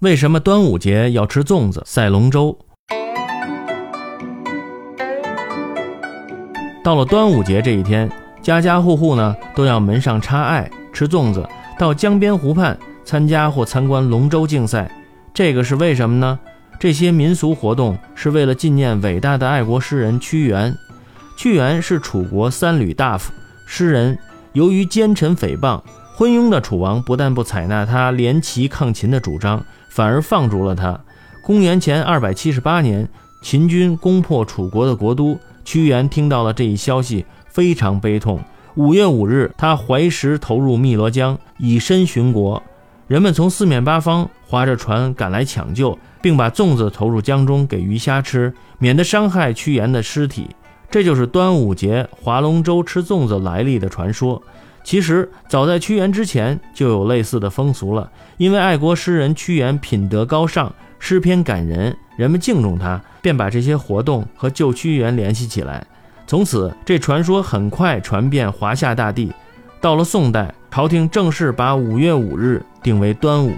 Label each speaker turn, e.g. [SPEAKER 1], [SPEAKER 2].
[SPEAKER 1] 为什么端午节要吃粽子、赛龙舟？到了端午节这一天，家家户户呢都要门上插艾、吃粽子，到江边湖畔参加或参观龙舟竞赛。这个是为什么呢？这些民俗活动是为了纪念伟大的爱国诗人屈原。屈原是楚国三闾大夫、诗人，由于奸臣诽谤。昏庸的楚王不但不采纳他联齐抗秦的主张，反而放逐了他。公元前二百七十八年，秦军攻破楚国的国都，屈原听到了这一消息，非常悲痛。五月五日，他怀石投入汨罗江，以身殉国。人们从四面八方划着船赶来抢救，并把粽子投入江中给鱼虾吃，免得伤害屈原的尸体。这就是端午节划龙舟吃粽子来历的传说。其实早在屈原之前就有类似的风俗了，因为爱国诗人屈原品德高尚，诗篇感人，人们敬重他，便把这些活动和旧屈原联系起来。从此，这传说很快传遍华夏大地。到了宋代，朝廷正式把五月五日定为端午。